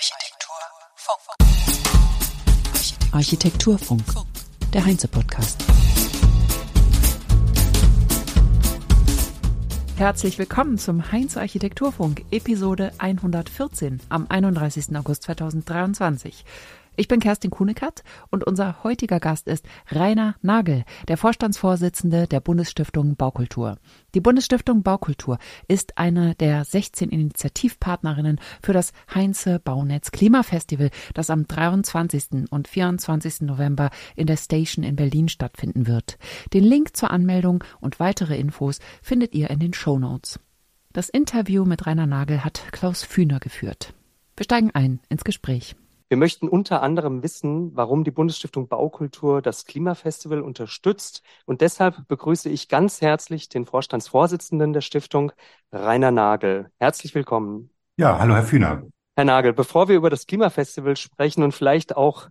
Architekturfunk. Architekturfunk, der Heinze-Podcast. Herzlich willkommen zum Heinz Architekturfunk, Episode 114 am 31. August 2023. Ich bin Kerstin Kuhnekert und unser heutiger Gast ist Rainer Nagel, der Vorstandsvorsitzende der Bundesstiftung Baukultur. Die Bundesstiftung Baukultur ist eine der 16 Initiativpartnerinnen für das Heinze Baunetz Klimafestival, das am 23. und 24. November in der Station in Berlin stattfinden wird. Den Link zur Anmeldung und weitere Infos findet ihr in den Show Notes. Das Interview mit Rainer Nagel hat Klaus Fühner geführt. Wir steigen ein ins Gespräch. Wir möchten unter anderem wissen, warum die Bundesstiftung Baukultur das Klimafestival unterstützt. Und deshalb begrüße ich ganz herzlich den Vorstandsvorsitzenden der Stiftung, Rainer Nagel. Herzlich willkommen. Ja, hallo, Herr Fühner. Herr Nagel, bevor wir über das Klimafestival sprechen und vielleicht auch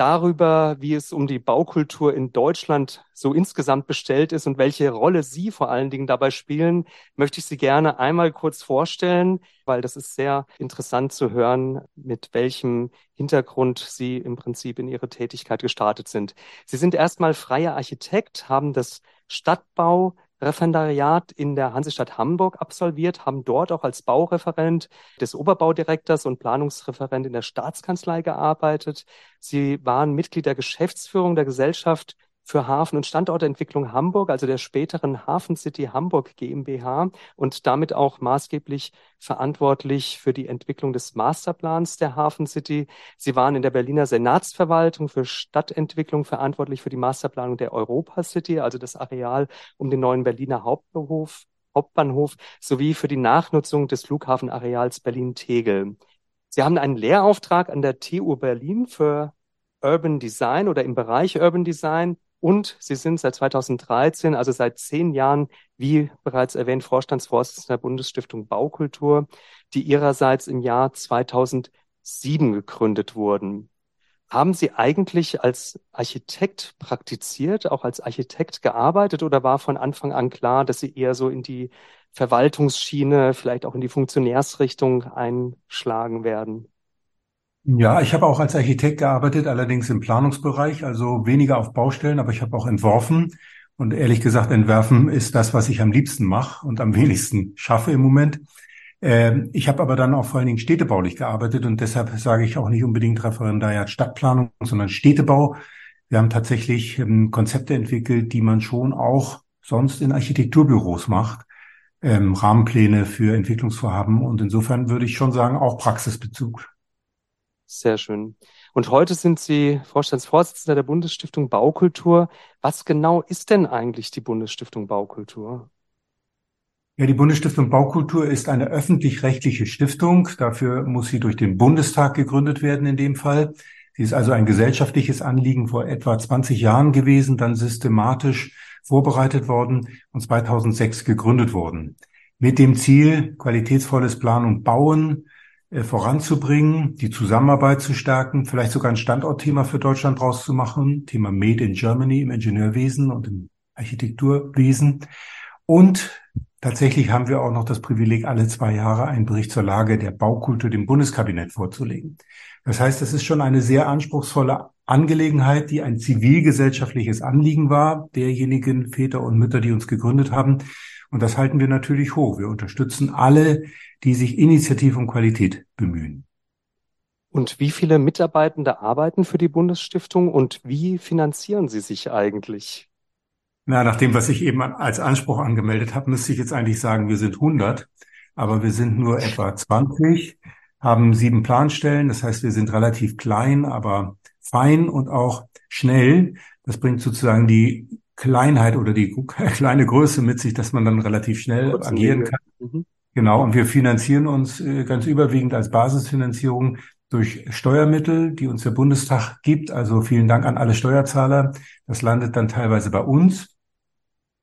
darüber, wie es um die Baukultur in Deutschland so insgesamt bestellt ist und welche Rolle Sie vor allen Dingen dabei spielen, möchte ich Sie gerne einmal kurz vorstellen, weil das ist sehr interessant zu hören, mit welchem Hintergrund Sie im Prinzip in Ihre Tätigkeit gestartet sind. Sie sind erstmal freier Architekt, haben das Stadtbau Referendariat in der Hansestadt Hamburg absolviert, haben dort auch als Baureferent des Oberbaudirektors und Planungsreferent in der Staatskanzlei gearbeitet. Sie waren Mitglied der Geschäftsführung der Gesellschaft für Hafen- und Standortentwicklung Hamburg, also der späteren Hafen City Hamburg GmbH und damit auch maßgeblich verantwortlich für die Entwicklung des Masterplans der Hafen City. Sie waren in der Berliner Senatsverwaltung für Stadtentwicklung verantwortlich für die Masterplanung der Europa City, also das Areal um den neuen Berliner Hauptbahnhof, Hauptbahnhof sowie für die Nachnutzung des Flughafenareals Berlin-Tegel. Sie haben einen Lehrauftrag an der TU Berlin für Urban Design oder im Bereich Urban Design und Sie sind seit 2013, also seit zehn Jahren, wie bereits erwähnt, Vorstandsvorsitzender der Bundesstiftung Baukultur, die ihrerseits im Jahr 2007 gegründet wurden. Haben Sie eigentlich als Architekt praktiziert, auch als Architekt gearbeitet oder war von Anfang an klar, dass Sie eher so in die Verwaltungsschiene, vielleicht auch in die Funktionärsrichtung einschlagen werden? Ja, ich habe auch als Architekt gearbeitet, allerdings im Planungsbereich, also weniger auf Baustellen, aber ich habe auch entworfen. Und ehrlich gesagt, entwerfen ist das, was ich am liebsten mache und am wenigsten schaffe im Moment. Ähm, ich habe aber dann auch vor allen Dingen städtebaulich gearbeitet und deshalb sage ich auch nicht unbedingt Referendariat Stadtplanung, sondern Städtebau. Wir haben tatsächlich ähm, Konzepte entwickelt, die man schon auch sonst in Architekturbüros macht. Ähm, Rahmenpläne für Entwicklungsvorhaben und insofern würde ich schon sagen, auch Praxisbezug. Sehr schön. Und heute sind Sie Vorstandsvorsitzender der Bundesstiftung Baukultur. Was genau ist denn eigentlich die Bundesstiftung Baukultur? Ja, die Bundesstiftung Baukultur ist eine öffentlich-rechtliche Stiftung. Dafür muss sie durch den Bundestag gegründet werden in dem Fall. Sie ist also ein gesellschaftliches Anliegen vor etwa 20 Jahren gewesen, dann systematisch vorbereitet worden und 2006 gegründet worden. Mit dem Ziel, qualitätsvolles Planen und Bauen voranzubringen, die Zusammenarbeit zu stärken, vielleicht sogar ein Standortthema für Deutschland draus zu machen, Thema Made in Germany im Ingenieurwesen und im Architekturwesen. Und tatsächlich haben wir auch noch das Privileg, alle zwei Jahre einen Bericht zur Lage der Baukultur dem Bundeskabinett vorzulegen. Das heißt, es ist schon eine sehr anspruchsvolle Angelegenheit, die ein zivilgesellschaftliches Anliegen war, derjenigen Väter und Mütter, die uns gegründet haben. Und das halten wir natürlich hoch. Wir unterstützen alle, die sich initiativ um Qualität bemühen. Und wie viele Mitarbeitende arbeiten für die Bundesstiftung und wie finanzieren Sie sich eigentlich? Na, nach dem, was ich eben als Anspruch angemeldet habe, müsste ich jetzt eigentlich sagen, wir sind 100, aber wir sind nur etwa 20, haben sieben Planstellen. Das heißt, wir sind relativ klein, aber fein und auch schnell. Das bringt sozusagen die Kleinheit oder die kleine Größe mit sich, dass man dann relativ schnell Kurz agieren kann. Mhm. Genau, und wir finanzieren uns äh, ganz überwiegend als Basisfinanzierung durch Steuermittel, die uns der Bundestag gibt. Also vielen Dank an alle Steuerzahler. Das landet dann teilweise bei uns.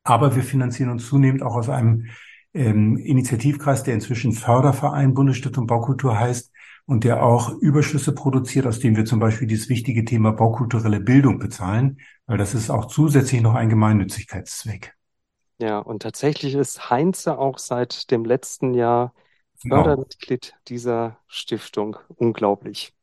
Aber wir finanzieren uns zunehmend auch aus einem ähm, Initiativkreis, der inzwischen Förderverein Bundesstiftung Baukultur heißt und der auch Überschüsse produziert, aus dem wir zum Beispiel dieses wichtige Thema baukulturelle Bildung bezahlen, weil das ist auch zusätzlich noch ein Gemeinnützigkeitszweck. Ja, und tatsächlich ist Heinze auch seit dem letzten Jahr genau. Fördermitglied dieser Stiftung. Unglaublich.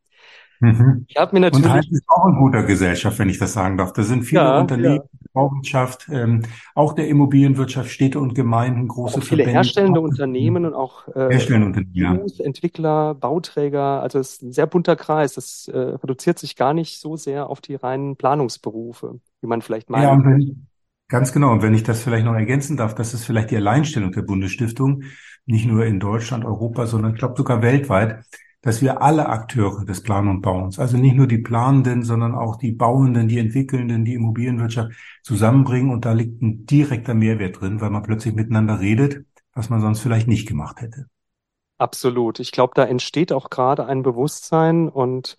Mhm. Ich habe mir natürlich. Und Heinz ist auch in guter Gesellschaft, wenn ich das sagen darf. Da sind viele ja, Unternehmen, ja. Bauwirtschaft, ähm, auch der Immobilienwirtschaft, Städte und Gemeinden, große auch viele Verbände. herstellende Unternehmen und auch äh, herstellende Unternehmen, ja. Entwickler, Bauträger. Also es ist ein sehr bunter Kreis. Das äh, reduziert sich gar nicht so sehr auf die reinen Planungsberufe, wie man vielleicht meint. Ja, wenn, ganz genau. Und wenn ich das vielleicht noch ergänzen darf, das ist vielleicht die Alleinstellung der Bundesstiftung, nicht nur in Deutschland, Europa, sondern ich glaube sogar weltweit dass wir alle Akteure des Plan- und Bauens, also nicht nur die Planenden, sondern auch die Bauenden, die Entwickelnden, die Immobilienwirtschaft zusammenbringen. Und da liegt ein direkter Mehrwert drin, weil man plötzlich miteinander redet, was man sonst vielleicht nicht gemacht hätte. Absolut. Ich glaube, da entsteht auch gerade ein Bewusstsein und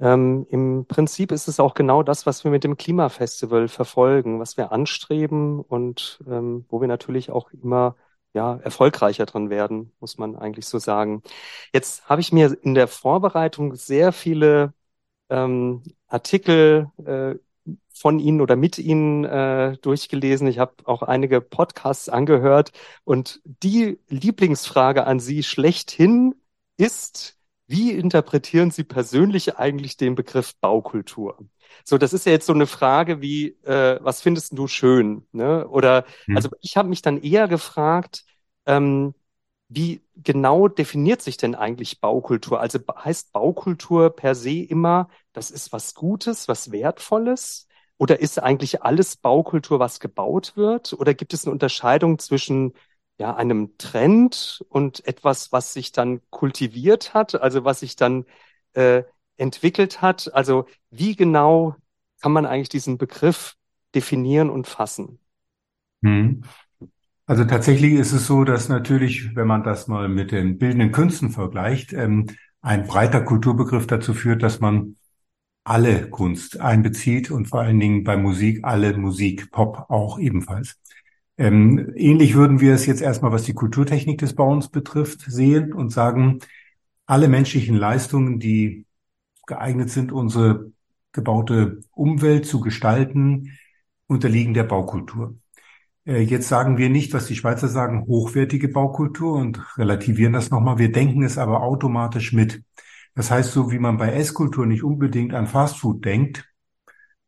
ähm, im Prinzip ist es auch genau das, was wir mit dem Klimafestival verfolgen, was wir anstreben und ähm, wo wir natürlich auch immer ja, erfolgreicher drin werden, muss man eigentlich so sagen. Jetzt habe ich mir in der Vorbereitung sehr viele ähm, Artikel äh, von Ihnen oder mit Ihnen äh, durchgelesen. Ich habe auch einige Podcasts angehört und die Lieblingsfrage an Sie schlechthin ist, wie interpretieren Sie persönlich eigentlich den Begriff Baukultur? So, das ist ja jetzt so eine Frage wie, äh, was findest du schön? Ne? Oder hm. also ich habe mich dann eher gefragt, ähm, wie genau definiert sich denn eigentlich Baukultur? Also heißt Baukultur per se immer, das ist was Gutes, was Wertvolles? Oder ist eigentlich alles Baukultur, was gebaut wird? Oder gibt es eine Unterscheidung zwischen ja, einem Trend und etwas, was sich dann kultiviert hat, also was sich dann äh, entwickelt hat? Also wie genau kann man eigentlich diesen Begriff definieren und fassen? Hm. Also tatsächlich ist es so, dass natürlich, wenn man das mal mit den bildenden Künsten vergleicht, ähm, ein breiter Kulturbegriff dazu führt, dass man alle Kunst einbezieht und vor allen Dingen bei Musik alle Musik, Pop auch ebenfalls. Ähm, ähnlich würden wir es jetzt erstmal, was die Kulturtechnik des Bauens betrifft, sehen und sagen, alle menschlichen Leistungen, die geeignet sind, unsere gebaute Umwelt zu gestalten, unterliegen der Baukultur. Äh, jetzt sagen wir nicht, was die Schweizer sagen, hochwertige Baukultur und relativieren das nochmal. Wir denken es aber automatisch mit. Das heißt, so wie man bei Esskultur nicht unbedingt an Fastfood denkt,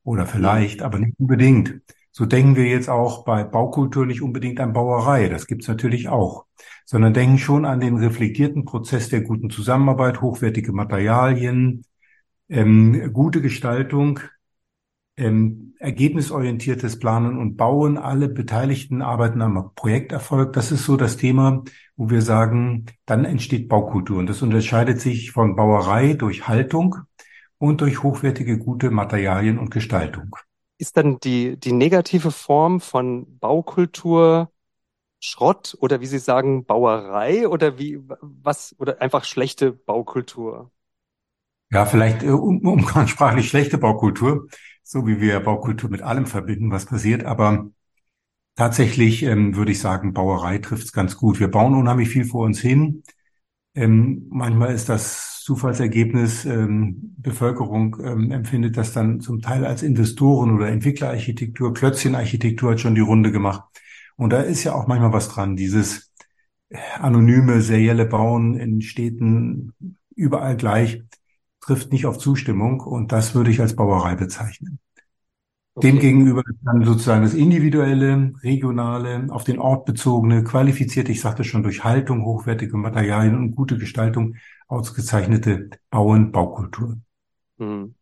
oder vielleicht, aber nicht unbedingt, so denken wir jetzt auch bei Baukultur nicht unbedingt an Bauerei, das gibt's natürlich auch, sondern denken schon an den reflektierten Prozess der guten Zusammenarbeit, hochwertige Materialien, ähm, gute Gestaltung, ähm, ergebnisorientiertes Planen und Bauen. Alle Beteiligten arbeiten am Projekterfolg. Das ist so das Thema, wo wir sagen, dann entsteht Baukultur. Und das unterscheidet sich von Bauerei durch Haltung und durch hochwertige, gute Materialien und Gestaltung ist dann die, die negative Form von Baukultur Schrott oder wie Sie sagen, Bauerei oder wie, was, oder einfach schlechte Baukultur? Ja, vielleicht äh, um, umgangssprachlich schlechte Baukultur, so wie wir Baukultur mit allem verbinden, was passiert. Aber tatsächlich ähm, würde ich sagen, Bauerei trifft es ganz gut. Wir bauen unheimlich viel vor uns hin. Ähm, manchmal ist das Zufallsergebnis. Ähm, Bevölkerung ähm, empfindet das dann zum Teil als Investoren- oder Entwicklerarchitektur. Klötzchenarchitektur hat schon die Runde gemacht. Und da ist ja auch manchmal was dran. Dieses anonyme, serielle Bauen in Städten überall gleich trifft nicht auf Zustimmung. Und das würde ich als Bauerei bezeichnen. Okay. Demgegenüber dann sozusagen das individuelle, regionale, auf den Ort bezogene, qualifizierte, ich sagte schon, durch Haltung, hochwertige Materialien und gute Gestaltung ausgezeichnete Bauen, Baukultur. Hm.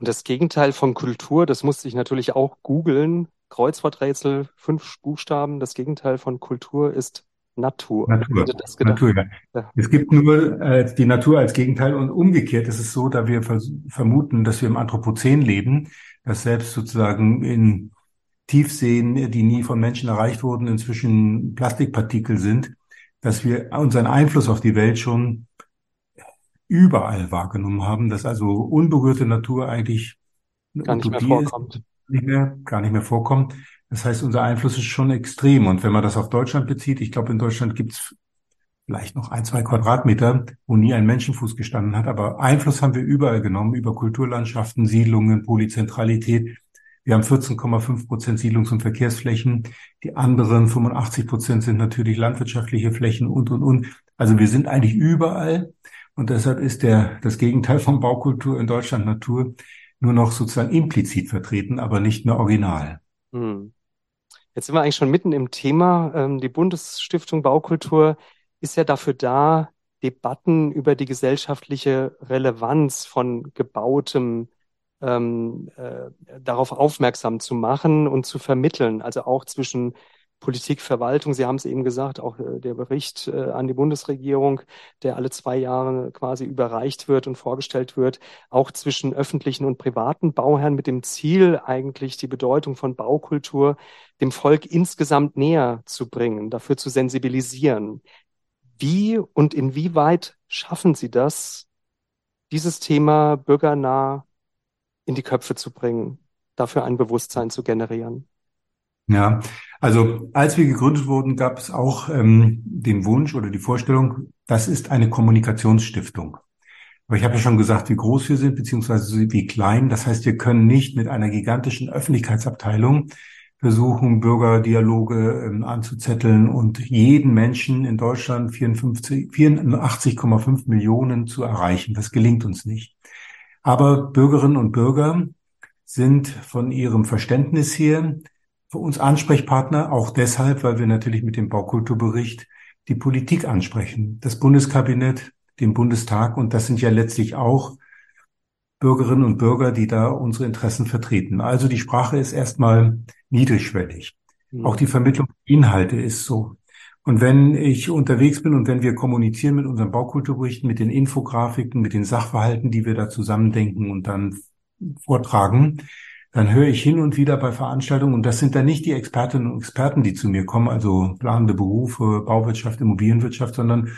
Und das Gegenteil von Kultur, das musste ich natürlich auch googeln. Kreuzworträtsel, fünf Buchstaben. Das Gegenteil von Kultur ist Natur. Natur. Natur ja. Es gibt nur äh, die Natur als Gegenteil und umgekehrt ist es so, da wir vermuten, dass wir im Anthropozän leben, dass selbst sozusagen in Tiefseen, die nie von Menschen erreicht wurden, inzwischen Plastikpartikel sind, dass wir unseren Einfluss auf die Welt schon überall wahrgenommen haben, dass also unberührte Natur eigentlich gar nicht mehr vorkommt. Ist, nicht mehr, gar nicht mehr vorkommt. Das heißt, unser Einfluss ist schon extrem. Und wenn man das auf Deutschland bezieht, ich glaube, in Deutschland gibt's vielleicht noch ein, zwei Quadratmeter, wo nie ein Menschenfuß gestanden hat. Aber Einfluss haben wir überall genommen, über Kulturlandschaften, Siedlungen, Polyzentralität. Wir haben 14,5 Prozent Siedlungs- und Verkehrsflächen. Die anderen 85 Prozent sind natürlich landwirtschaftliche Flächen und, und, und. Also wir sind eigentlich überall und deshalb ist der, das Gegenteil von Baukultur in Deutschland Natur nur noch sozusagen implizit vertreten, aber nicht mehr original. Hm. Jetzt sind wir eigentlich schon mitten im Thema. Ähm, die Bundesstiftung Baukultur ist ja dafür da, Debatten über die gesellschaftliche Relevanz von gebautem ähm, äh, darauf aufmerksam zu machen und zu vermitteln, also auch zwischen Politik, Verwaltung. Sie haben es eben gesagt, auch äh, der Bericht äh, an die Bundesregierung, der alle zwei Jahre quasi überreicht wird und vorgestellt wird, auch zwischen öffentlichen und privaten Bauherren mit dem Ziel, eigentlich die Bedeutung von Baukultur dem Volk insgesamt näher zu bringen, dafür zu sensibilisieren. Wie und inwieweit schaffen Sie das, dieses Thema bürgernah in die Köpfe zu bringen, dafür ein Bewusstsein zu generieren? Ja, also als wir gegründet wurden, gab es auch ähm, den Wunsch oder die Vorstellung, das ist eine Kommunikationsstiftung. Aber ich habe ja schon gesagt, wie groß wir sind, beziehungsweise wie klein. Das heißt, wir können nicht mit einer gigantischen Öffentlichkeitsabteilung versuchen, Bürgerdialoge ähm, anzuzetteln und jeden Menschen in Deutschland 84,5 Millionen zu erreichen. Das gelingt uns nicht. Aber Bürgerinnen und Bürger sind von ihrem Verständnis her für uns Ansprechpartner, auch deshalb, weil wir natürlich mit dem Baukulturbericht die Politik ansprechen, das Bundeskabinett, den Bundestag und das sind ja letztlich auch Bürgerinnen und Bürger, die da unsere Interessen vertreten. Also die Sprache ist erstmal niedrigschwellig. Mhm. Auch die Vermittlung der Inhalte ist so. Und wenn ich unterwegs bin und wenn wir kommunizieren mit unseren Baukulturberichten, mit den Infografiken, mit den Sachverhalten, die wir da zusammendenken und dann vortragen, dann höre ich hin und wieder bei Veranstaltungen, und das sind dann nicht die Expertinnen und Experten, die zu mir kommen, also planende Berufe, Bauwirtschaft, Immobilienwirtschaft, sondern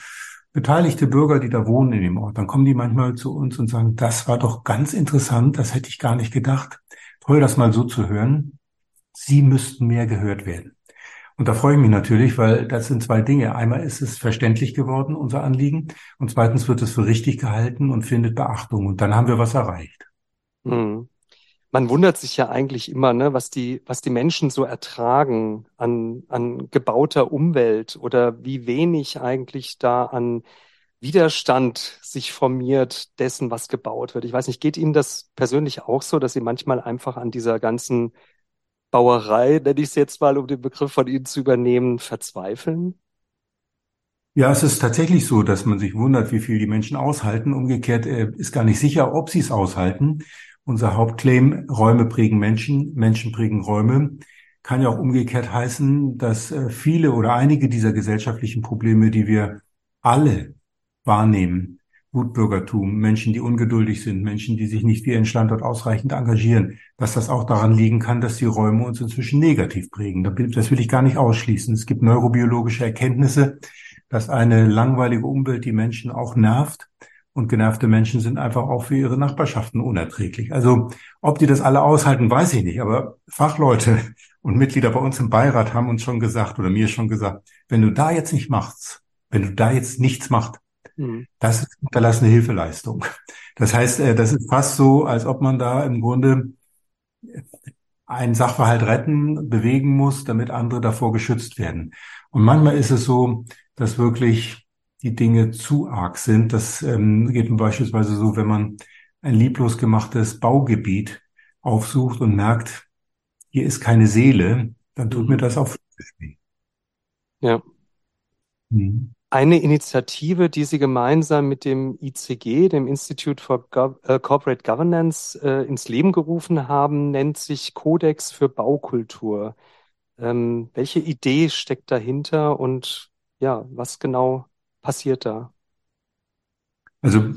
beteiligte Bürger, die da wohnen in dem Ort. Dann kommen die manchmal zu uns und sagen, das war doch ganz interessant, das hätte ich gar nicht gedacht. Toll, das mal so zu hören. Sie müssten mehr gehört werden. Und da freue ich mich natürlich, weil das sind zwei Dinge. Einmal ist es verständlich geworden, unser Anliegen, und zweitens wird es für richtig gehalten und findet Beachtung. Und dann haben wir was erreicht. Mhm man wundert sich ja eigentlich immer, ne, was die, was die Menschen so ertragen an, an gebauter Umwelt oder wie wenig eigentlich da an Widerstand sich formiert dessen, was gebaut wird. Ich weiß nicht, geht Ihnen das persönlich auch so, dass Sie manchmal einfach an dieser ganzen Bauerei, nenne ich es jetzt mal, um den Begriff von Ihnen zu übernehmen, verzweifeln? Ja, es ist tatsächlich so, dass man sich wundert, wie viel die Menschen aushalten. Umgekehrt äh, ist gar nicht sicher, ob sie es aushalten. Unser Hauptclaim, Räume prägen Menschen, Menschen prägen Räume, kann ja auch umgekehrt heißen, dass äh, viele oder einige dieser gesellschaftlichen Probleme, die wir alle wahrnehmen, Wutbürgertum, Menschen, die ungeduldig sind, Menschen, die sich nicht wie ihren Standort ausreichend engagieren, dass das auch daran liegen kann, dass die Räume uns inzwischen negativ prägen. Das will ich gar nicht ausschließen. Es gibt neurobiologische Erkenntnisse, dass eine langweilige Umwelt die Menschen auch nervt und genervte Menschen sind einfach auch für ihre Nachbarschaften unerträglich. Also ob die das alle aushalten, weiß ich nicht. Aber Fachleute und Mitglieder bei uns im Beirat haben uns schon gesagt oder mir schon gesagt, wenn du da jetzt nicht machst, wenn du da jetzt nichts machst, mhm. das ist unterlassene Hilfeleistung. Das heißt, äh, das ist fast so, als ob man da im Grunde einen Sachverhalt retten, bewegen muss, damit andere davor geschützt werden. Und manchmal ist es so, dass wirklich die Dinge zu arg sind. Das ähm, geht beispielsweise so, wenn man ein lieblos gemachtes Baugebiet aufsucht und merkt, hier ist keine Seele, dann tut mir das auch weh. Ja. Mhm. Eine Initiative, die Sie gemeinsam mit dem ICG, dem Institute for Go äh, Corporate Governance, äh, ins Leben gerufen haben, nennt sich Kodex für Baukultur. Ähm, welche Idee steckt dahinter und ja, was genau passiert da? Also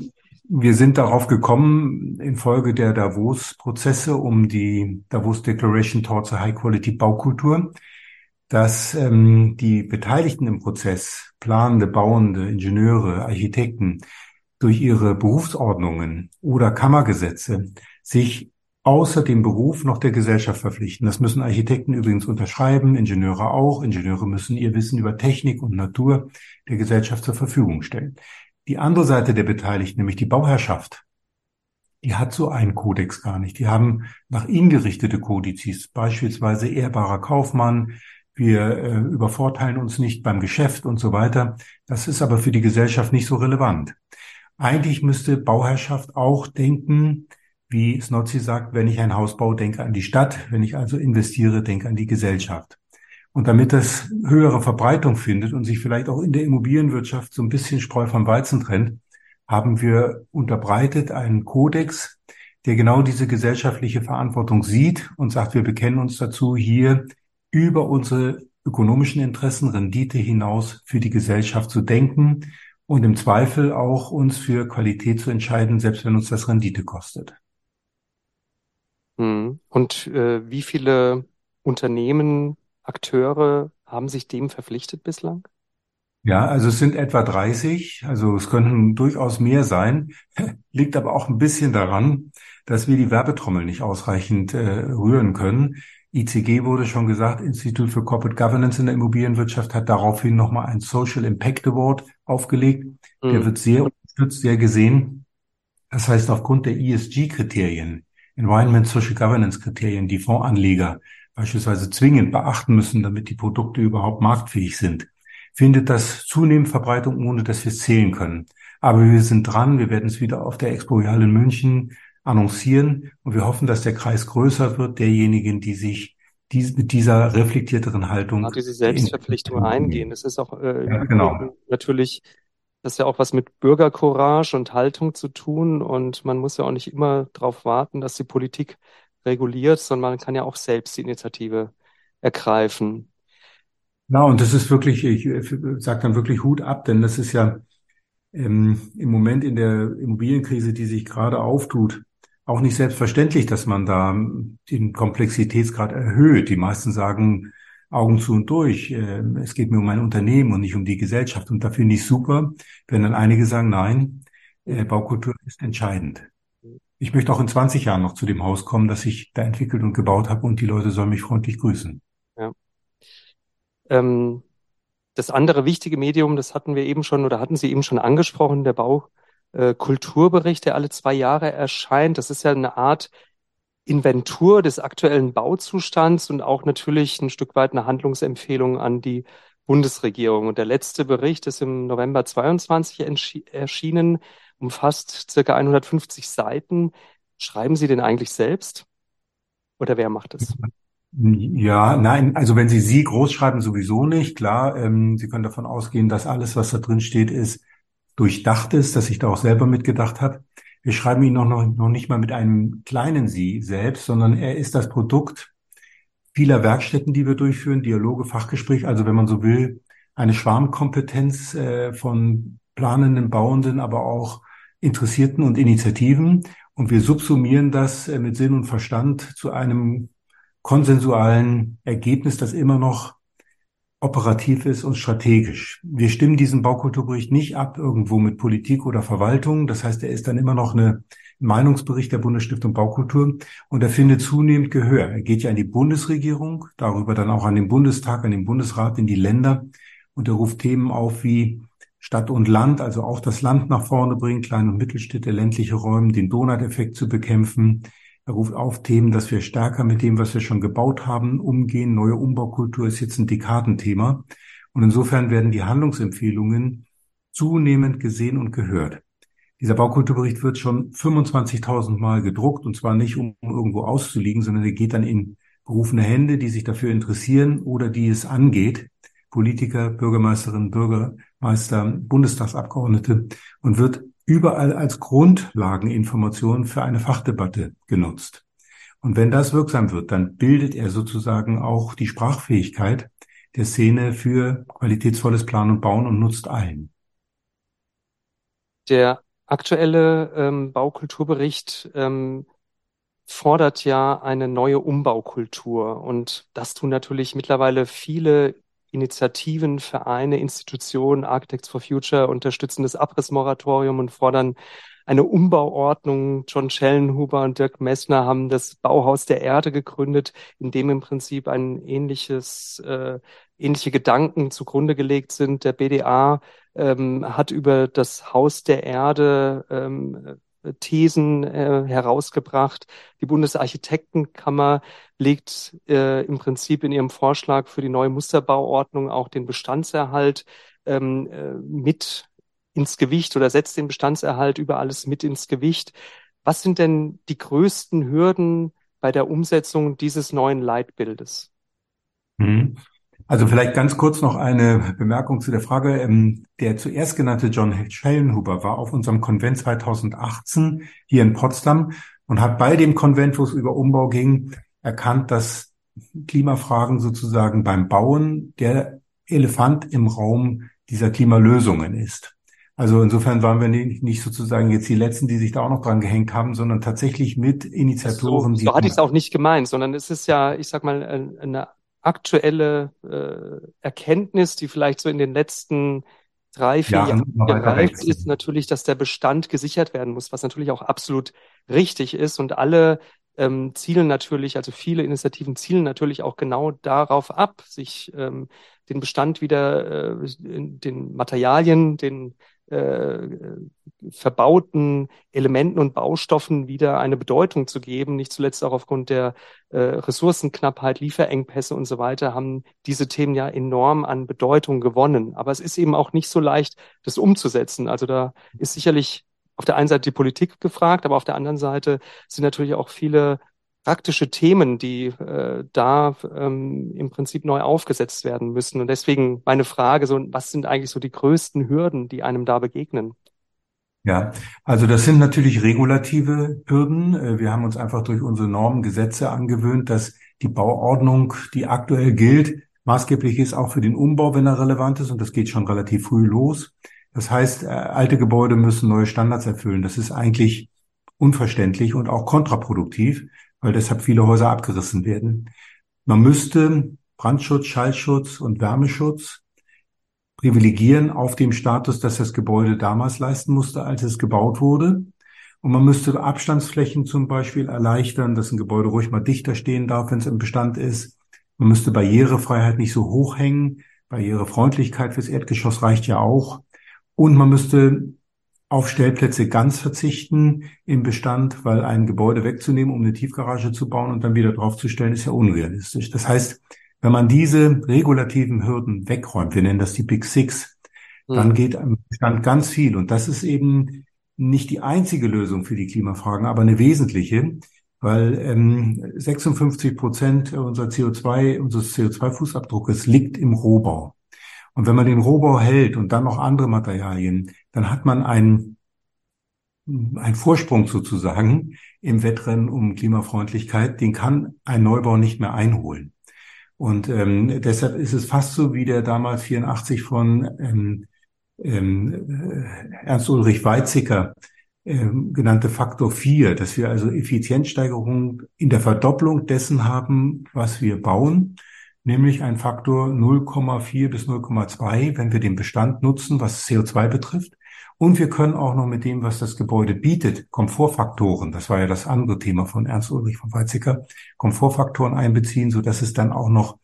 wir sind darauf gekommen infolge der Davos-Prozesse um die Davos Declaration Towards a High Quality Baukultur, dass ähm, die Beteiligten im Prozess, planende, bauende, Ingenieure, Architekten, durch ihre Berufsordnungen oder Kammergesetze sich außer dem Beruf noch der Gesellschaft verpflichten. Das müssen Architekten übrigens unterschreiben, Ingenieure auch. Ingenieure müssen ihr Wissen über Technik und Natur der Gesellschaft zur Verfügung stellen. Die andere Seite der Beteiligten, nämlich die Bauherrschaft, die hat so einen Kodex gar nicht. Die haben nach ihnen gerichtete Kodizes, beispielsweise ehrbarer Kaufmann, wir äh, übervorteilen uns nicht beim Geschäft und so weiter. Das ist aber für die Gesellschaft nicht so relevant. Eigentlich müsste Bauherrschaft auch denken, wie Snozzi sagt, wenn ich ein Haus baue, denke an die Stadt. Wenn ich also investiere, denke an die Gesellschaft. Und damit das höhere Verbreitung findet und sich vielleicht auch in der Immobilienwirtschaft so ein bisschen Spreu vom Weizen trennt, haben wir unterbreitet einen Kodex, der genau diese gesellschaftliche Verantwortung sieht und sagt, wir bekennen uns dazu, hier über unsere ökonomischen Interessen, Rendite hinaus für die Gesellschaft zu denken und im Zweifel auch uns für Qualität zu entscheiden, selbst wenn uns das Rendite kostet. Hm. Und äh, wie viele Unternehmen, Akteure haben sich dem verpflichtet bislang? Ja, also es sind etwa 30, also es könnten durchaus mehr sein, liegt aber auch ein bisschen daran, dass wir die Werbetrommel nicht ausreichend äh, rühren können. ICG wurde schon gesagt, Institut für Corporate Governance in der Immobilienwirtschaft hat daraufhin nochmal ein Social Impact Award aufgelegt. Mhm. Der wird sehr unterstützt, sehr gesehen. Das heißt, aufgrund der ESG-Kriterien, Environment Social Governance Kriterien, die Fondsanleger beispielsweise zwingend beachten müssen, damit die Produkte überhaupt marktfähig sind, findet das zunehmend Verbreitung, ohne dass wir es zählen können. Aber wir sind dran, wir werden es wieder auf der Expo Real in München annoncieren und wir hoffen, dass der Kreis größer wird, derjenigen, die sich dies, mit dieser reflektierteren Haltung. Ja, diese Selbstverpflichtung eingehen. Das ist auch äh, ja, genau. natürlich das ist ja auch was mit Bürgercourage und Haltung zu tun. Und man muss ja auch nicht immer darauf warten, dass die Politik reguliert, sondern man kann ja auch selbst die Initiative ergreifen. Na, und das ist wirklich, ich sage dann wirklich Hut ab, denn das ist ja ähm, im Moment in der Immobilienkrise, die sich gerade auftut, auch nicht selbstverständlich, dass man da den Komplexitätsgrad erhöht. Die meisten sagen, Augen zu und durch. Ähm, es geht mir um mein Unternehmen und nicht um die Gesellschaft. Und da finde ich super, wenn dann einige sagen, nein, äh, Baukultur ist entscheidend. Ich möchte auch in 20 Jahren noch zu dem Haus kommen, das ich da entwickelt und gebaut habe und die Leute sollen mich freundlich grüßen. Ja. Ähm, das andere wichtige Medium, das hatten wir eben schon oder hatten Sie eben schon angesprochen, der Baukulturbericht, der alle zwei Jahre erscheint. Das ist ja eine Art Inventur des aktuellen Bauzustands und auch natürlich ein Stück weit eine Handlungsempfehlung an die Bundesregierung. Und der letzte Bericht ist im November 22 erschienen, umfasst circa 150 Seiten. Schreiben Sie den eigentlich selbst? Oder wer macht es? Ja, nein, also wenn Sie Sie groß schreiben, sowieso nicht. Klar, ähm, Sie können davon ausgehen, dass alles, was da drin steht, ist durchdacht ist, dass ich da auch selber mitgedacht habe. Wir schreiben ihn noch, noch, noch nicht mal mit einem kleinen Sie selbst, sondern er ist das Produkt vieler Werkstätten, die wir durchführen, Dialoge, Fachgespräch, also wenn man so will, eine Schwarmkompetenz äh, von planenden, Bauenden, aber auch Interessierten und Initiativen. Und wir subsumieren das äh, mit Sinn und Verstand zu einem konsensualen Ergebnis, das immer noch operativ ist und strategisch. Wir stimmen diesen Baukulturbericht nicht ab irgendwo mit Politik oder Verwaltung. Das heißt, er ist dann immer noch eine Meinungsbericht der Bundesstiftung Baukultur und er findet zunehmend Gehör. Er geht ja an die Bundesregierung, darüber dann auch an den Bundestag, an den Bundesrat, in die Länder und er ruft Themen auf wie Stadt und Land, also auch das Land nach vorne bringen, Klein- und Mittelstädte, ländliche Räume, den Donut-Effekt zu bekämpfen, er ruft auf Themen, dass wir stärker mit dem, was wir schon gebaut haben, umgehen. Neue Umbaukultur ist jetzt ein Dekadenthema. Und insofern werden die Handlungsempfehlungen zunehmend gesehen und gehört. Dieser Baukulturbericht wird schon 25.000 Mal gedruckt und zwar nicht, um irgendwo auszuliegen, sondern er geht dann in berufene Hände, die sich dafür interessieren oder die es angeht. Politiker, Bürgermeisterinnen, Bürgermeister, Bundestagsabgeordnete und wird überall als Grundlageninformation für eine Fachdebatte genutzt. Und wenn das wirksam wird, dann bildet er sozusagen auch die Sprachfähigkeit der Szene für qualitätsvolles Planen und Bauen und nutzt allen. Der aktuelle ähm, Baukulturbericht ähm, fordert ja eine neue Umbaukultur. Und das tun natürlich mittlerweile viele Initiativen, Vereine, Institutionen, Architects for Future unterstützen das Abrissmoratorium und fordern eine Umbauordnung. John Schellenhuber und Dirk Messner haben das Bauhaus der Erde gegründet, in dem im Prinzip ein ähnliches, äh, ähnliche Gedanken zugrunde gelegt sind. Der BDA ähm, hat über das Haus der Erde ähm, Thesen äh, herausgebracht. Die Bundesarchitektenkammer legt äh, im Prinzip in ihrem Vorschlag für die neue Musterbauordnung auch den Bestandserhalt ähm, äh, mit ins Gewicht oder setzt den Bestandserhalt über alles mit ins Gewicht. Was sind denn die größten Hürden bei der Umsetzung dieses neuen Leitbildes? Mhm. Also vielleicht ganz kurz noch eine Bemerkung zu der Frage. Ähm, der zuerst genannte John Schellenhuber war auf unserem Konvent 2018 hier in Potsdam und hat bei dem Konvent, wo es über Umbau ging, erkannt, dass Klimafragen sozusagen beim Bauen der Elefant im Raum dieser Klimalösungen ist. Also insofern waren wir nicht, sozusagen jetzt die Letzten, die sich da auch noch dran gehängt haben, sondern tatsächlich mit Initiatoren. So, so hatte ich es auch nicht gemeint, sondern es ist ja, ich sag mal, eine aktuelle äh, Erkenntnis, die vielleicht so in den letzten drei, vier Jahren gereift ist, natürlich, dass der Bestand gesichert werden muss, was natürlich auch absolut richtig ist. Und alle ähm, zielen natürlich, also viele Initiativen zielen natürlich auch genau darauf ab, sich ähm, den Bestand wieder, äh, den Materialien, den äh, verbauten Elementen und Baustoffen wieder eine Bedeutung zu geben. Nicht zuletzt auch aufgrund der äh, Ressourcenknappheit, Lieferengpässe und so weiter haben diese Themen ja enorm an Bedeutung gewonnen. Aber es ist eben auch nicht so leicht, das umzusetzen. Also da ist sicherlich auf der einen Seite die Politik gefragt, aber auf der anderen Seite sind natürlich auch viele praktische Themen, die äh, da ähm, im Prinzip neu aufgesetzt werden müssen. Und deswegen meine Frage, so, was sind eigentlich so die größten Hürden, die einem da begegnen? Ja, also das sind natürlich regulative Hürden. Äh, wir haben uns einfach durch unsere Normen, Gesetze angewöhnt, dass die Bauordnung, die aktuell gilt, maßgeblich ist auch für den Umbau, wenn er relevant ist. Und das geht schon relativ früh los. Das heißt, äh, alte Gebäude müssen neue Standards erfüllen. Das ist eigentlich unverständlich und auch kontraproduktiv, weil deshalb viele Häuser abgerissen werden. Man müsste Brandschutz, Schallschutz und Wärmeschutz privilegieren auf dem Status, dass das Gebäude damals leisten musste, als es gebaut wurde. Und man müsste Abstandsflächen zum Beispiel erleichtern, dass ein Gebäude ruhig mal dichter stehen darf, wenn es im Bestand ist. Man müsste Barrierefreiheit nicht so hoch hängen. Barrierefreundlichkeit fürs Erdgeschoss reicht ja auch. Und man müsste auf Stellplätze ganz verzichten im Bestand, weil ein Gebäude wegzunehmen, um eine Tiefgarage zu bauen und dann wieder draufzustellen, ist ja unrealistisch. Das heißt, wenn man diese regulativen Hürden wegräumt, wir nennen das die Big Six, mhm. dann geht am Bestand ganz viel. Und das ist eben nicht die einzige Lösung für die Klimafragen, aber eine wesentliche, weil ähm, 56 Prozent unserer CO2, unseres CO2-Fußabdruckes liegt im Rohbau. Und wenn man den Rohbau hält und dann noch andere Materialien, dann hat man einen, einen Vorsprung sozusagen im Wettrennen um Klimafreundlichkeit. Den kann ein Neubau nicht mehr einholen. Und ähm, deshalb ist es fast so wie der damals 84 von ähm, ähm, Ernst Ulrich Weizsäcker ähm, genannte Faktor 4, dass wir also Effizienzsteigerung in der Verdopplung dessen haben, was wir bauen nämlich ein Faktor 0,4 bis 0,2, wenn wir den Bestand nutzen, was CO2 betrifft. Und wir können auch noch mit dem, was das Gebäude bietet, Komfortfaktoren, das war ja das andere Thema von Ernst Ulrich von Weizsäcker, Komfortfaktoren einbeziehen, so dass es dann auch noch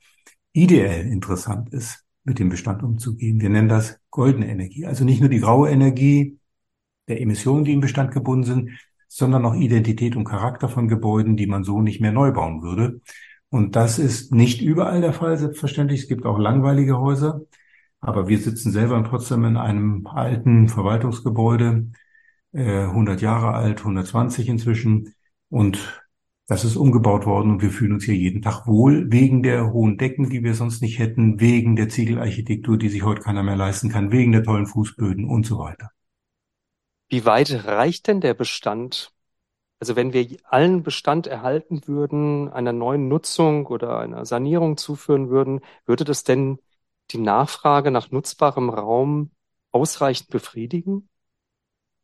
ideell interessant ist, mit dem Bestand umzugehen. Wir nennen das goldene Energie. Also nicht nur die graue Energie der Emissionen, die im Bestand gebunden sind, sondern auch Identität und Charakter von Gebäuden, die man so nicht mehr neu bauen würde. Und das ist nicht überall der Fall, selbstverständlich. Es gibt auch langweilige Häuser. Aber wir sitzen selber in Potsdam in einem alten Verwaltungsgebäude, äh, 100 Jahre alt, 120 inzwischen. Und das ist umgebaut worden und wir fühlen uns hier jeden Tag wohl, wegen der hohen Decken, die wir sonst nicht hätten, wegen der Ziegelarchitektur, die sich heute keiner mehr leisten kann, wegen der tollen Fußböden und so weiter. Wie weit reicht denn der Bestand also wenn wir allen Bestand erhalten würden, einer neuen Nutzung oder einer Sanierung zuführen würden, würde das denn die Nachfrage nach nutzbarem Raum ausreichend befriedigen?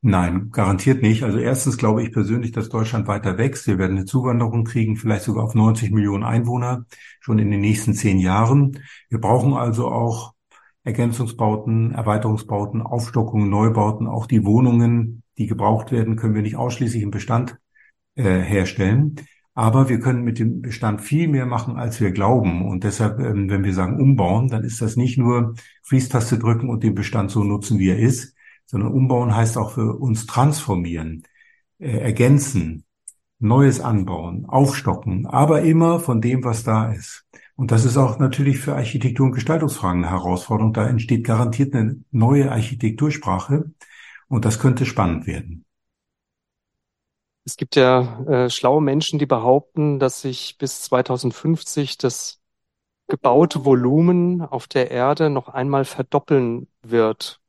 Nein, garantiert nicht. Also erstens glaube ich persönlich, dass Deutschland weiter wächst. Wir werden eine Zuwanderung kriegen, vielleicht sogar auf 90 Millionen Einwohner schon in den nächsten zehn Jahren. Wir brauchen also auch Ergänzungsbauten, Erweiterungsbauten, Aufstockungen, Neubauten, auch die Wohnungen, die gebraucht werden, können wir nicht ausschließlich im Bestand äh, herstellen. Aber wir können mit dem Bestand viel mehr machen, als wir glauben. Und deshalb, ähm, wenn wir sagen umbauen, dann ist das nicht nur Fließtaste drücken und den Bestand so nutzen, wie er ist, sondern umbauen heißt auch für uns transformieren. äh, ergänzen, Neues anbauen, aufstocken, aber immer von dem, was da ist. Und das ist auch natürlich für Architektur- und Gestaltungsfragen eine Herausforderung. Da entsteht garantiert eine neue Architektursprache und das könnte spannend werden. Es gibt ja äh, schlaue Menschen, die behaupten, dass sich bis 2050 das gebaute Volumen auf der Erde noch einmal verdoppeln wird.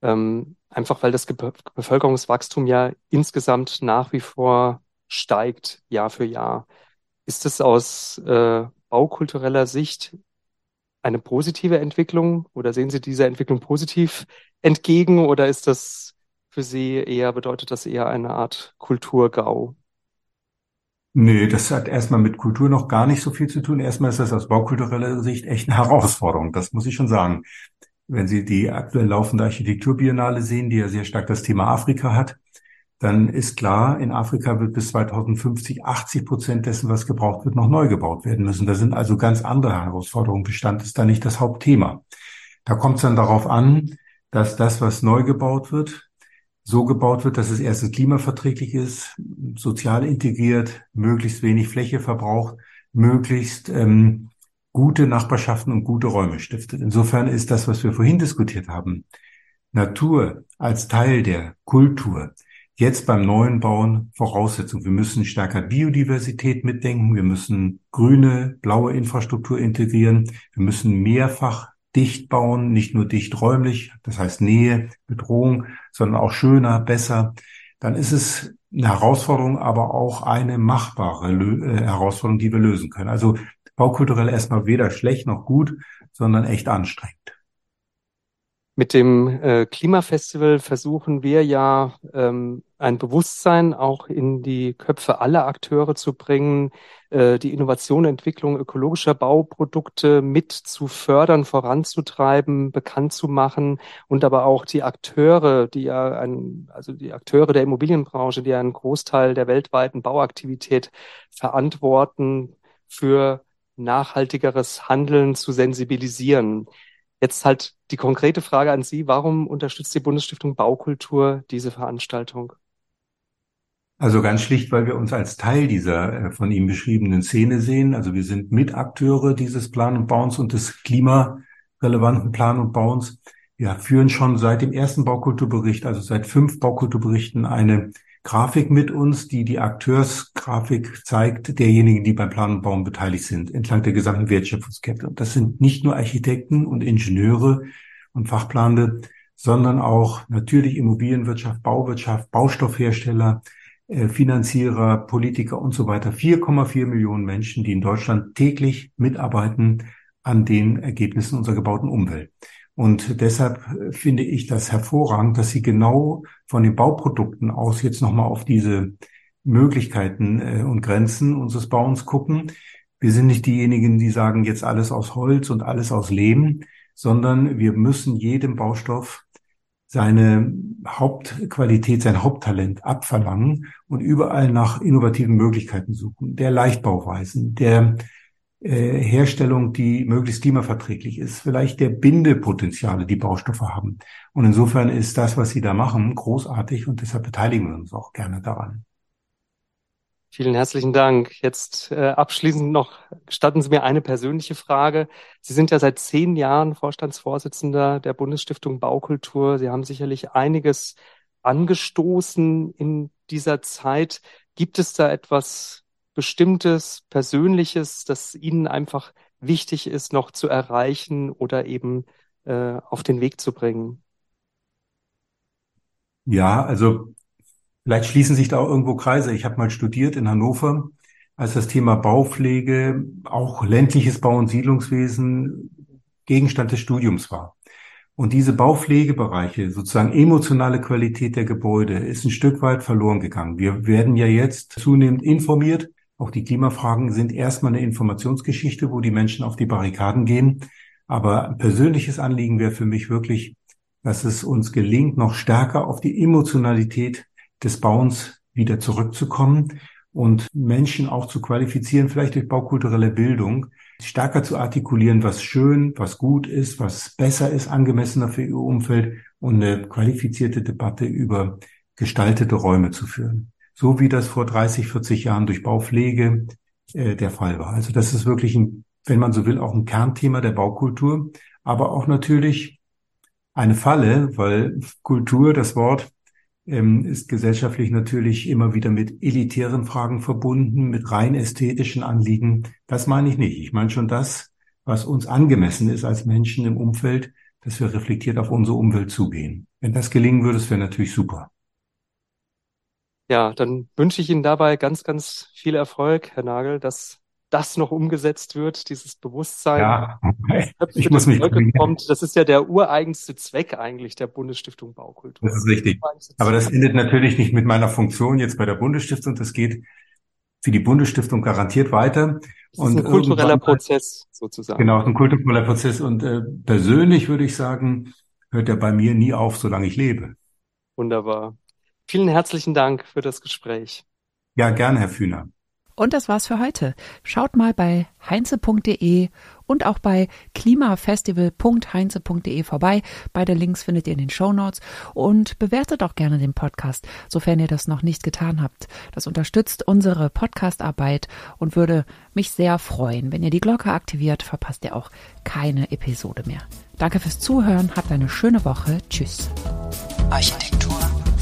Ähm, einfach weil das Ge Bevölkerungswachstum ja insgesamt nach wie vor steigt, Jahr für Jahr. Ist es aus äh, baukultureller Sicht eine positive Entwicklung oder sehen Sie dieser Entwicklung positiv entgegen oder ist das für Sie eher, bedeutet das eher eine Art Kulturgau? Nee, das hat erstmal mit Kultur noch gar nicht so viel zu tun. Erstmal ist das aus baukultureller Sicht echt eine Herausforderung. Das muss ich schon sagen. Wenn Sie die aktuell laufende Architekturbiennale sehen, die ja sehr stark das Thema Afrika hat, dann ist klar, in Afrika wird bis 2050 80 Prozent dessen, was gebraucht wird, noch neu gebaut werden müssen. Da sind also ganz andere Herausforderungen. Bestand ist da nicht das Hauptthema. Da kommt es dann darauf an, dass das, was neu gebaut wird, so gebaut wird, dass es erstens klimaverträglich ist, sozial integriert, möglichst wenig Fläche verbraucht, möglichst ähm, gute Nachbarschaften und gute Räume stiftet. Insofern ist das, was wir vorhin diskutiert haben, Natur als Teil der Kultur, jetzt beim neuen Bauen Voraussetzung. Wir müssen stärker Biodiversität mitdenken, wir müssen grüne, blaue Infrastruktur integrieren, wir müssen mehrfach dicht bauen, nicht nur dicht räumlich, das heißt Nähe, Bedrohung, sondern auch schöner, besser, dann ist es eine Herausforderung, aber auch eine machbare äh, Herausforderung, die wir lösen können. Also baukulturell erstmal weder schlecht noch gut, sondern echt anstrengend. Mit dem äh, Klimafestival versuchen wir ja ähm, ein Bewusstsein auch in die Köpfe aller Akteure zu bringen, äh, die Innovation, Entwicklung ökologischer Bauprodukte mit zu fördern, voranzutreiben, bekannt zu machen und aber auch die Akteure, die ja ein, also die Akteure der Immobilienbranche, die einen Großteil der weltweiten Bauaktivität verantworten, für nachhaltigeres Handeln zu sensibilisieren. Jetzt halt die konkrete Frage an Sie. Warum unterstützt die Bundesstiftung Baukultur diese Veranstaltung? Also ganz schlicht, weil wir uns als Teil dieser äh, von ihm beschriebenen Szene sehen. Also wir sind Mitakteure dieses Plan und Bauens und des klimarelevanten Plan und Bauens. Wir führen schon seit dem ersten Baukulturbericht, also seit fünf Baukulturberichten, eine Grafik mit uns, die die Akteursgrafik zeigt, derjenigen, die beim Plan und Bauen beteiligt sind, entlang der gesamten Wertschöpfungskette. Und das sind nicht nur Architekten und Ingenieure und Fachplanende, sondern auch natürlich Immobilienwirtschaft, Bauwirtschaft, Baustoffhersteller, äh, Finanzierer, Politiker und so weiter. 4,4 Millionen Menschen, die in Deutschland täglich mitarbeiten an den Ergebnissen unserer gebauten Umwelt. Und deshalb äh, finde ich das hervorragend, dass Sie genau von den Bauprodukten aus jetzt nochmal auf diese Möglichkeiten äh, und Grenzen unseres Bauens gucken. Wir sind nicht diejenigen, die sagen jetzt alles aus Holz und alles aus Lehm, sondern wir müssen jedem Baustoff seine Hauptqualität, sein Haupttalent abverlangen und überall nach innovativen Möglichkeiten suchen, der Leichtbauweisen, der Herstellung, die möglichst klimaverträglich ist, vielleicht der Bindepotenziale, die Baustoffe haben. Und insofern ist das, was Sie da machen, großartig und deshalb beteiligen wir uns auch gerne daran. Vielen herzlichen Dank. Jetzt äh, abschließend noch gestatten Sie mir eine persönliche Frage. Sie sind ja seit zehn Jahren Vorstandsvorsitzender der Bundesstiftung Baukultur. Sie haben sicherlich einiges angestoßen in dieser Zeit. Gibt es da etwas Bestimmtes, Persönliches, das Ihnen einfach wichtig ist, noch zu erreichen oder eben äh, auf den Weg zu bringen? Ja, also vielleicht schließen sich da auch irgendwo Kreise. Ich habe mal studiert in Hannover, als das Thema Baupflege, auch ländliches Bau- und Siedlungswesen Gegenstand des Studiums war. Und diese Baupflegebereiche, sozusagen emotionale Qualität der Gebäude, ist ein Stück weit verloren gegangen. Wir werden ja jetzt zunehmend informiert auch die Klimafragen sind erstmal eine Informationsgeschichte, wo die Menschen auf die Barrikaden gehen. Aber ein persönliches Anliegen wäre für mich wirklich, dass es uns gelingt, noch stärker auf die Emotionalität des Bauens wieder zurückzukommen und Menschen auch zu qualifizieren, vielleicht durch baukulturelle Bildung, stärker zu artikulieren, was schön, was gut ist, was besser ist, angemessener für ihr Umfeld und eine qualifizierte Debatte über gestaltete Räume zu führen. So wie das vor 30, 40 Jahren durch Baupflege äh, der Fall war. Also das ist wirklich ein, wenn man so will, auch ein Kernthema der Baukultur, aber auch natürlich eine Falle, weil Kultur, das Wort, ähm, ist gesellschaftlich natürlich immer wieder mit elitären Fragen verbunden, mit rein ästhetischen Anliegen. Das meine ich nicht. Ich meine schon das, was uns angemessen ist als Menschen im Umfeld, dass wir reflektiert auf unsere Umwelt zugehen. Wenn das gelingen würde, das wäre natürlich super. Ja, dann wünsche ich Ihnen dabei ganz, ganz viel Erfolg, Herr Nagel, dass das noch umgesetzt wird, dieses Bewusstsein. Ja, ich muss mich kommt. Das ist ja der ureigenste Zweck eigentlich der Bundesstiftung Baukultur. Das ist richtig. Aber das endet natürlich nicht mit meiner Funktion jetzt bei der Bundesstiftung. Das geht für die Bundesstiftung garantiert weiter. Das ist ein kultureller Prozess sozusagen. Genau, ein kultureller Prozess. Und äh, persönlich würde ich sagen, hört er bei mir nie auf, solange ich lebe. Wunderbar. Vielen herzlichen Dank für das Gespräch. Ja, gern, Herr Fühner. Und das war's für heute. Schaut mal bei heinze.de und auch bei klimafestival.heinze.de vorbei. Beide Links findet ihr in den Show Notes und bewertet auch gerne den Podcast, sofern ihr das noch nicht getan habt. Das unterstützt unsere Podcastarbeit und würde mich sehr freuen. Wenn ihr die Glocke aktiviert, verpasst ihr auch keine Episode mehr. Danke fürs Zuhören, habt eine schöne Woche. Tschüss. Architektur.